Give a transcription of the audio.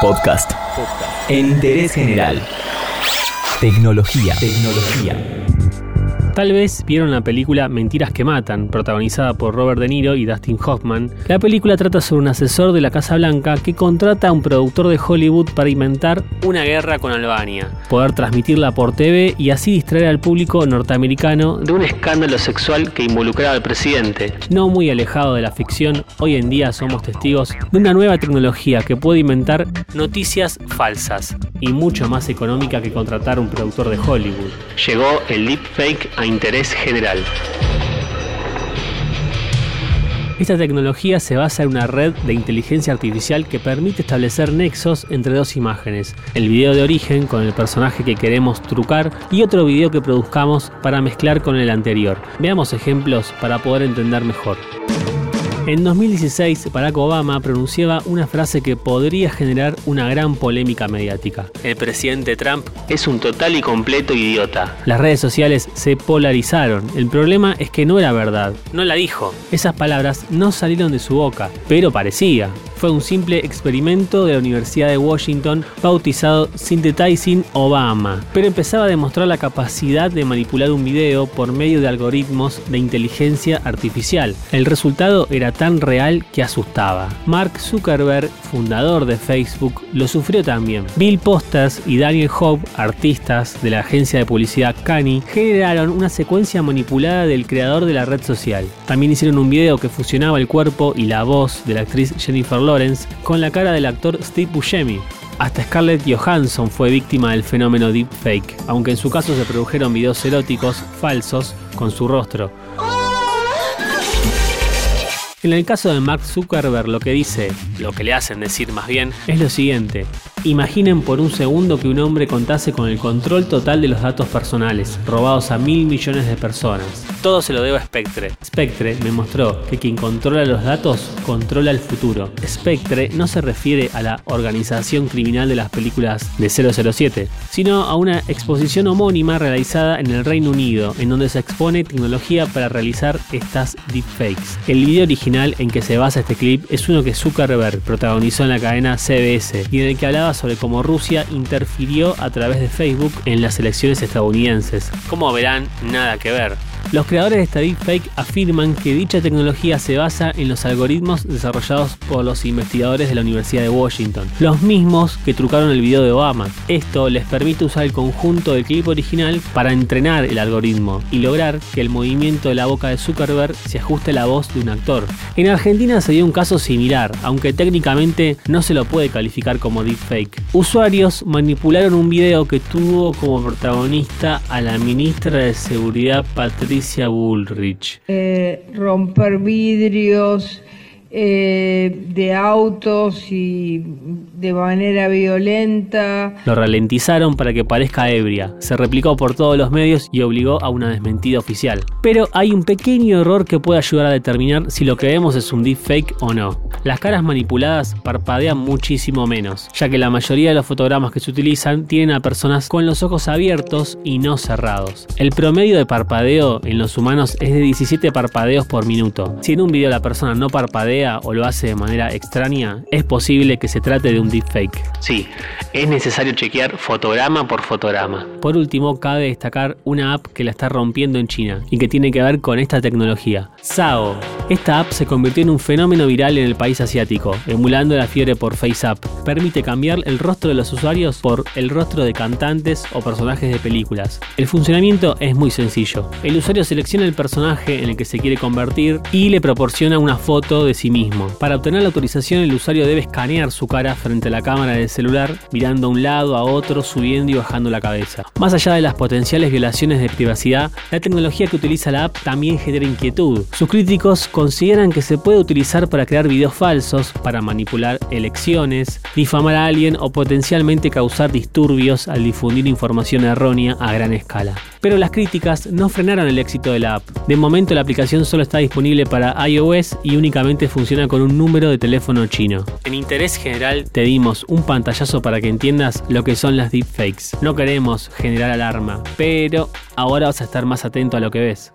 Podcast. En interés general. Tecnología. Tecnología. Tal vez vieron la película Mentiras que Matan, protagonizada por Robert De Niro y Dustin Hoffman. La película trata sobre un asesor de la Casa Blanca que contrata a un productor de Hollywood para inventar una guerra con Albania, poder transmitirla por TV y así distraer al público norteamericano de un escándalo sexual que involucraba al presidente. No muy alejado de la ficción, hoy en día somos testigos de una nueva tecnología que puede inventar noticias falsas y mucho más económica que contratar a un productor de Hollywood. Llegó el deepfake a interés general. Esta tecnología se basa en una red de inteligencia artificial que permite establecer nexos entre dos imágenes, el video de origen con el personaje que queremos trucar y otro video que produzcamos para mezclar con el anterior. Veamos ejemplos para poder entender mejor. En 2016, Barack Obama pronunciaba una frase que podría generar una gran polémica mediática. El presidente Trump es un total y completo idiota. Las redes sociales se polarizaron. El problema es que no era verdad. No la dijo. Esas palabras no salieron de su boca, pero parecía fue un simple experimento de la Universidad de Washington bautizado Synthesizing Obama, pero empezaba a demostrar la capacidad de manipular un video por medio de algoritmos de inteligencia artificial. El resultado era tan real que asustaba. Mark Zuckerberg, fundador de Facebook, lo sufrió también. Bill Posters y Daniel Hope, artistas de la agencia de publicidad Canny, generaron una secuencia manipulada del creador de la red social. También hicieron un video que fusionaba el cuerpo y la voz de la actriz Jennifer Lawrence Lawrence con la cara del actor Steve Buscemi. Hasta Scarlett Johansson fue víctima del fenómeno deepfake, aunque en su caso se produjeron videos eróticos falsos con su rostro. En el caso de Mark Zuckerberg lo que dice, lo que le hacen decir más bien, es lo siguiente. Imaginen por un segundo que un hombre contase con el control total de los datos personales, robados a mil millones de personas. Todo se lo debo a Spectre. Spectre me mostró que quien controla los datos controla el futuro. Spectre no se refiere a la organización criminal de las películas de 007, sino a una exposición homónima realizada en el Reino Unido, en donde se expone tecnología para realizar estas deepfakes. El video original en que se basa este clip es uno que Zuckerberg protagonizó en la cadena CBS y en el que hablaba sobre cómo Rusia interfirió a través de Facebook en las elecciones estadounidenses. Como verán, nada que ver. Los creadores de esta deepfake afirman que dicha tecnología se basa en los algoritmos desarrollados por los investigadores de la Universidad de Washington, los mismos que trucaron el video de Obama. Esto les permite usar el conjunto del clip original para entrenar el algoritmo y lograr que el movimiento de la boca de Zuckerberg se ajuste a la voz de un actor. En Argentina se dio un caso similar, aunque técnicamente no se lo puede calificar como deepfake. Usuarios manipularon un video que tuvo como protagonista a la ministra de Seguridad Patricia Bullrich. Eh, romper vidrios eh, de autos y de manera violenta. Lo ralentizaron para que parezca ebria, se replicó por todos los medios y obligó a una desmentida oficial. Pero hay un pequeño error que puede ayudar a determinar si lo que vemos es un deepfake o no. Las caras manipuladas parpadean muchísimo menos, ya que la mayoría de los fotogramas que se utilizan tienen a personas con los ojos abiertos y no cerrados. El promedio de parpadeo en los humanos es de 17 parpadeos por minuto. Si en un video la persona no parpadea o lo hace de manera extraña, es posible que se trate de un deepfake. Sí, es necesario chequear fotograma por fotograma. Por último, cabe destacar una app que la está rompiendo en China y que tiene que ver con esta tecnología. SAO. Esta app se convirtió en un fenómeno viral en el país asiático, emulando la fiebre por FaceApp. Permite cambiar el rostro de los usuarios por el rostro de cantantes o personajes de películas. El funcionamiento es muy sencillo. El usuario selecciona el personaje en el que se quiere convertir y le proporciona una foto de sí mismo. Para obtener la autorización, el usuario debe escanear su cara frente a la cámara del celular, mirando a un lado, a otro, subiendo y bajando la cabeza. Más allá de las potenciales violaciones de privacidad, la tecnología que utiliza la app también genera inquietud. Sus críticos consideran que se puede utilizar para crear videos falsos, para manipular elecciones, difamar a alguien o potencialmente causar disturbios al difundir información errónea a gran escala. Pero las críticas no frenaron el éxito de la app. De momento la aplicación solo está disponible para iOS y únicamente funciona con un número de teléfono chino. En interés general te dimos un pantallazo para que entiendas lo que son las deepfakes. No queremos generar alarma, pero ahora vas a estar más atento a lo que ves.